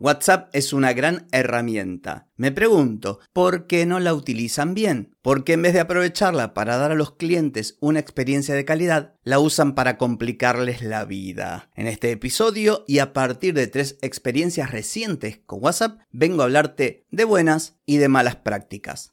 WhatsApp es una gran herramienta. Me pregunto, ¿por qué no la utilizan bien? Porque en vez de aprovecharla para dar a los clientes una experiencia de calidad, la usan para complicarles la vida. En este episodio y a partir de tres experiencias recientes con WhatsApp, vengo a hablarte de buenas y de malas prácticas.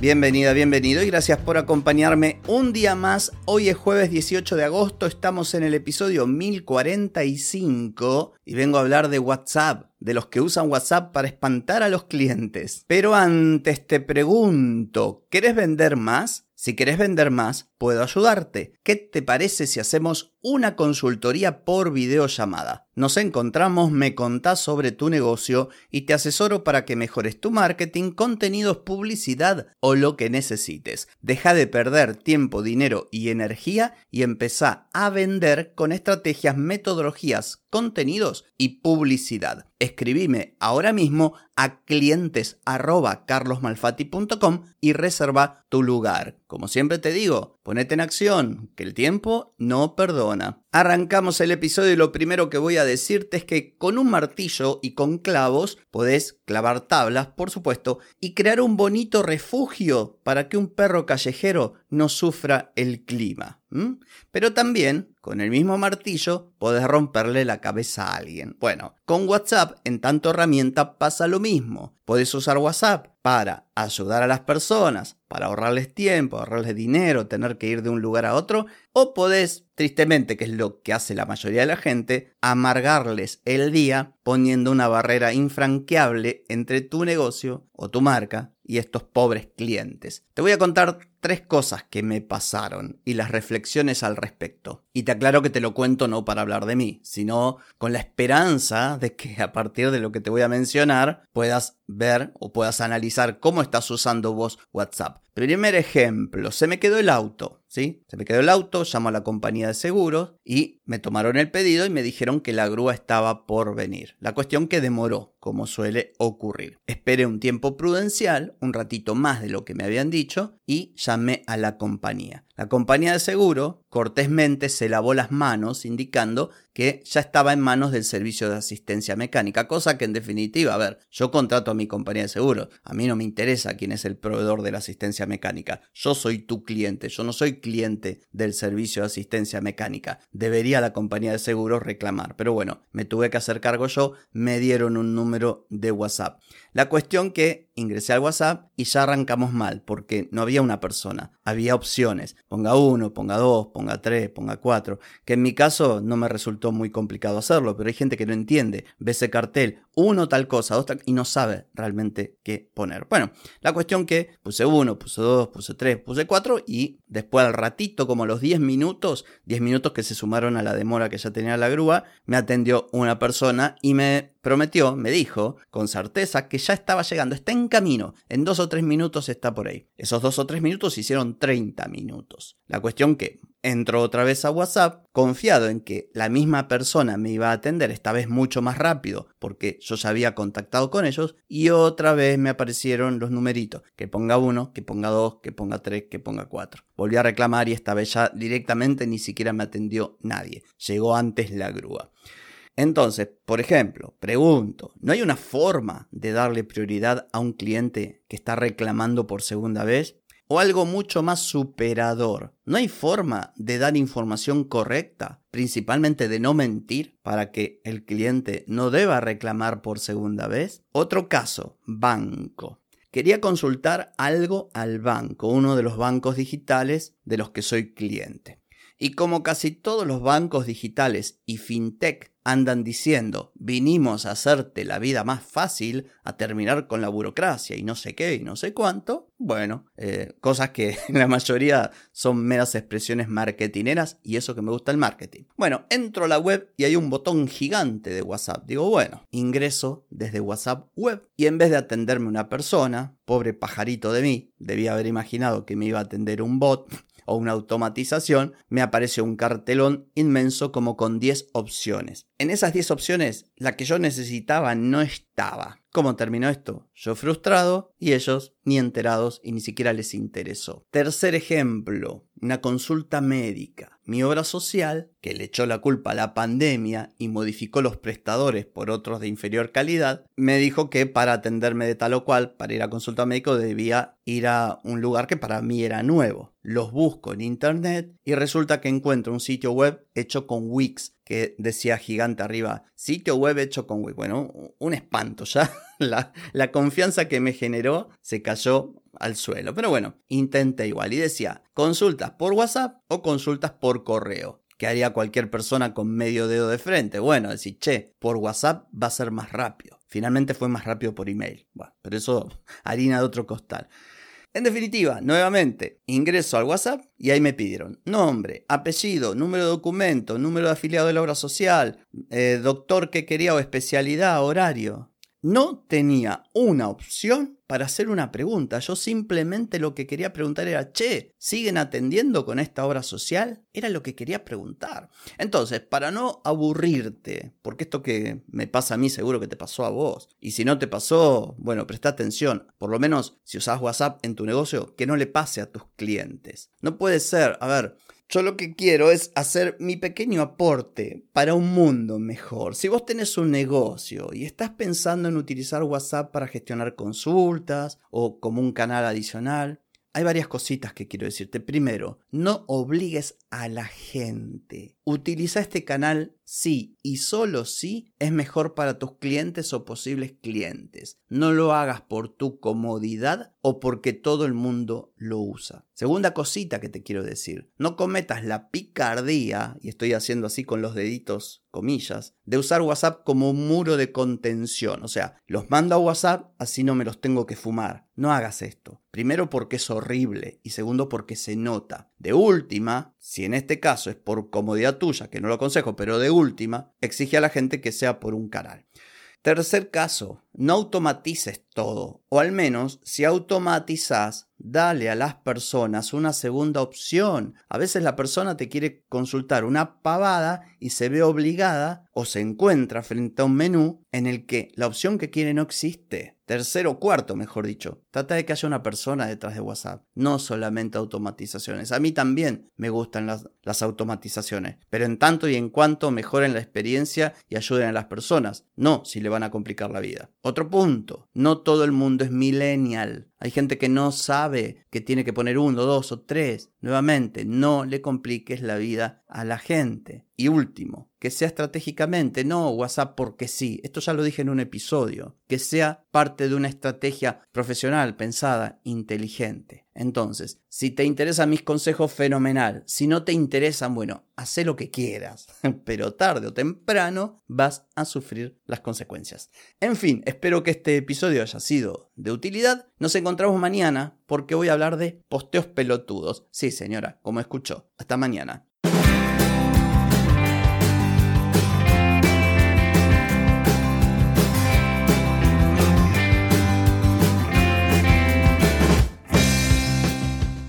Bienvenida, bienvenido y gracias por acompañarme un día más. Hoy es jueves 18 de agosto, estamos en el episodio 1045 y vengo a hablar de WhatsApp, de los que usan WhatsApp para espantar a los clientes. Pero antes te pregunto, ¿querés vender más? Si querés vender más, puedo ayudarte. ¿Qué te parece si hacemos una consultoría por videollamada? Nos encontramos, me contás sobre tu negocio y te asesoro para que mejores tu marketing, contenidos, publicidad o lo que necesites. Deja de perder tiempo, dinero y energía y empezá a vender con estrategias, metodologías, contenidos y publicidad. Escribime ahora mismo a clientes y reserva tu lugar. Como siempre te digo, ponete en acción, que el tiempo no perdona. Arrancamos el episodio y lo primero que voy a decirte es que con un martillo y con clavos podés clavar tablas, por supuesto, y crear un bonito refugio para que un perro callejero no sufra el clima. Pero también, con el mismo martillo, podés romperle la cabeza a alguien. Bueno, con WhatsApp, en tanto herramienta, pasa lo mismo. Podés usar WhatsApp para ayudar a las personas, para ahorrarles tiempo, ahorrarles dinero, tener que ir de un lugar a otro, o podés, tristemente, que es lo que hace la mayoría de la gente, amargarles el día poniendo una barrera infranqueable entre tu negocio o tu marca y estos pobres clientes. Te voy a contar tres cosas que me pasaron y las reflexiones al respecto. Y te aclaro que te lo cuento no para hablar de mí, sino con la esperanza de que a partir de lo que te voy a mencionar puedas ver o puedas analizar cómo estás usando vos WhatsApp. Primer ejemplo, se me quedó el auto, ¿sí? Se me quedó el auto, llamo a la compañía de seguros y me tomaron el pedido y me dijeron que la grúa estaba por venir. La cuestión que demoró, como suele ocurrir. Esperé un tiempo prudencial, un ratito más de lo que me habían dicho, y llamé a la compañía. La compañía de seguro cortésmente se lavó las manos indicando que ya estaba en manos del servicio de asistencia mecánica, cosa que en definitiva, a ver, yo contrato a mi compañía de seguro, a mí no me interesa quién es el proveedor de la asistencia mecánica, yo soy tu cliente, yo no soy cliente del servicio de asistencia mecánica, debería la compañía de seguros reclamar, pero bueno, me tuve que hacer cargo yo, me dieron un número de WhatsApp. La cuestión que ingresé al WhatsApp y ya arrancamos mal, porque no había una persona, había opciones. Ponga uno, ponga dos, ponga tres, ponga cuatro, que en mi caso no me resultó muy complicado hacerlo, pero hay gente que no entiende, ve ese cartel, uno tal cosa, dos tal, y no sabe realmente qué poner. Bueno, la cuestión que puse uno, puse dos, puse tres, puse cuatro y después al ratito, como los 10 minutos, 10 minutos que se sumaron a la demora que ya tenía la grúa, me atendió una persona y me prometió, me dijo, con certeza, que ya estaba llegando, está en camino, en dos o tres minutos está por ahí. Esos dos o tres minutos hicieron 30 minutos. La cuestión que entro otra vez a WhatsApp, confiado en que la misma persona me iba a atender esta vez mucho más rápido, porque yo ya había contactado con ellos, y otra vez me aparecieron los numeritos, que ponga uno, que ponga dos, que ponga tres, que ponga cuatro. Volví a reclamar y esta vez ya directamente ni siquiera me atendió nadie. Llegó antes la grúa. Entonces, por ejemplo, pregunto, ¿no hay una forma de darle prioridad a un cliente que está reclamando por segunda vez? ¿O algo mucho más superador? ¿No hay forma de dar información correcta, principalmente de no mentir, para que el cliente no deba reclamar por segunda vez? Otro caso, banco. Quería consultar algo al banco, uno de los bancos digitales de los que soy cliente. Y como casi todos los bancos digitales y fintech andan diciendo, vinimos a hacerte la vida más fácil, a terminar con la burocracia y no sé qué y no sé cuánto, bueno, eh, cosas que en la mayoría son meras expresiones marketineras y eso que me gusta el marketing. Bueno, entro a la web y hay un botón gigante de WhatsApp. Digo, bueno, ingreso desde WhatsApp web y en vez de atenderme una persona, pobre pajarito de mí, debía haber imaginado que me iba a atender un bot, o una automatización, me aparece un cartelón inmenso como con 10 opciones. En esas 10 opciones, la que yo necesitaba no estaba. ¿Cómo terminó esto? Yo frustrado y ellos ni enterados y ni siquiera les interesó. Tercer ejemplo, una consulta médica. Mi obra social, que le echó la culpa a la pandemia y modificó los prestadores por otros de inferior calidad, me dijo que para atenderme de tal o cual, para ir a consulta médico, debía ir a un lugar que para mí era nuevo. Los busco en internet y resulta que encuentro un sitio web hecho con Wix que decía gigante arriba, sitio web hecho con Wix. Bueno, un espanto ya. La, confianza que me generó se cayó al suelo. Pero bueno, intenté igual y decía, consultas por WhatsApp o consultas por correo. ¿Qué haría cualquier persona con medio dedo de frente? Bueno, decir, che, por WhatsApp va a ser más rápido. Finalmente fue más rápido por email. Bueno, pero eso harina de otro costal. En definitiva, nuevamente, ingreso al WhatsApp y ahí me pidieron nombre, apellido, número de documento, número de afiliado de la obra social, eh, doctor que quería o especialidad, horario. No tenía una opción para hacer una pregunta. Yo simplemente lo que quería preguntar era, che, ¿siguen atendiendo con esta obra social? Era lo que quería preguntar. Entonces, para no aburrirte, porque esto que me pasa a mí seguro que te pasó a vos, y si no te pasó, bueno, presta atención, por lo menos si usas WhatsApp en tu negocio, que no le pase a tus clientes. No puede ser, a ver, yo lo que quiero es hacer mi pequeño aporte para un mundo mejor. Si vos tenés un negocio y estás pensando en utilizar WhatsApp para gestionar consultas o como un canal adicional, hay varias cositas que quiero decirte. Primero, no obligues a la gente. Utiliza este canal si y solo si es mejor para tus clientes o posibles clientes. No lo hagas por tu comodidad o porque todo el mundo lo usa. Segunda cosita que te quiero decir, no cometas la picardía, y estoy haciendo así con los deditos comillas, de usar WhatsApp como un muro de contención. O sea, los mando a WhatsApp, así no me los tengo que fumar. No hagas esto. Primero porque es horrible y segundo porque se nota. De última, si en este caso es por comodidad tuya, que no lo aconsejo, pero de última, exige a la gente que sea por un canal. Tercer caso, no automatices todo, o al menos si automatizas, dale a las personas una segunda opción. A veces la persona te quiere consultar una pavada y se ve obligada o se encuentra frente a un menú en el que la opción que quiere no existe tercero o cuarto, mejor dicho. Trata de que haya una persona detrás de WhatsApp, no solamente automatizaciones. A mí también me gustan las, las, automatizaciones, pero en tanto y en cuanto mejoren la experiencia y ayuden a las personas, no si le van a complicar la vida. Otro punto, no todo el mundo es millennial. Hay gente que no sabe que tiene que poner uno, dos o tres. Nuevamente, no le compliques la vida a la gente. Y último, que sea estratégicamente, no WhatsApp porque sí. Esto ya lo dije en un episodio. Que sea parte de una estrategia profesional, pensada, inteligente. Entonces, si te interesan mis consejos, fenomenal. Si no te interesan, bueno, haz lo que quieras. Pero tarde o temprano vas a sufrir las consecuencias. En fin, espero que este episodio haya sido de utilidad. Nos encontramos mañana porque voy a hablar de posteos pelotudos. Sí, señora, como escuchó. Hasta mañana.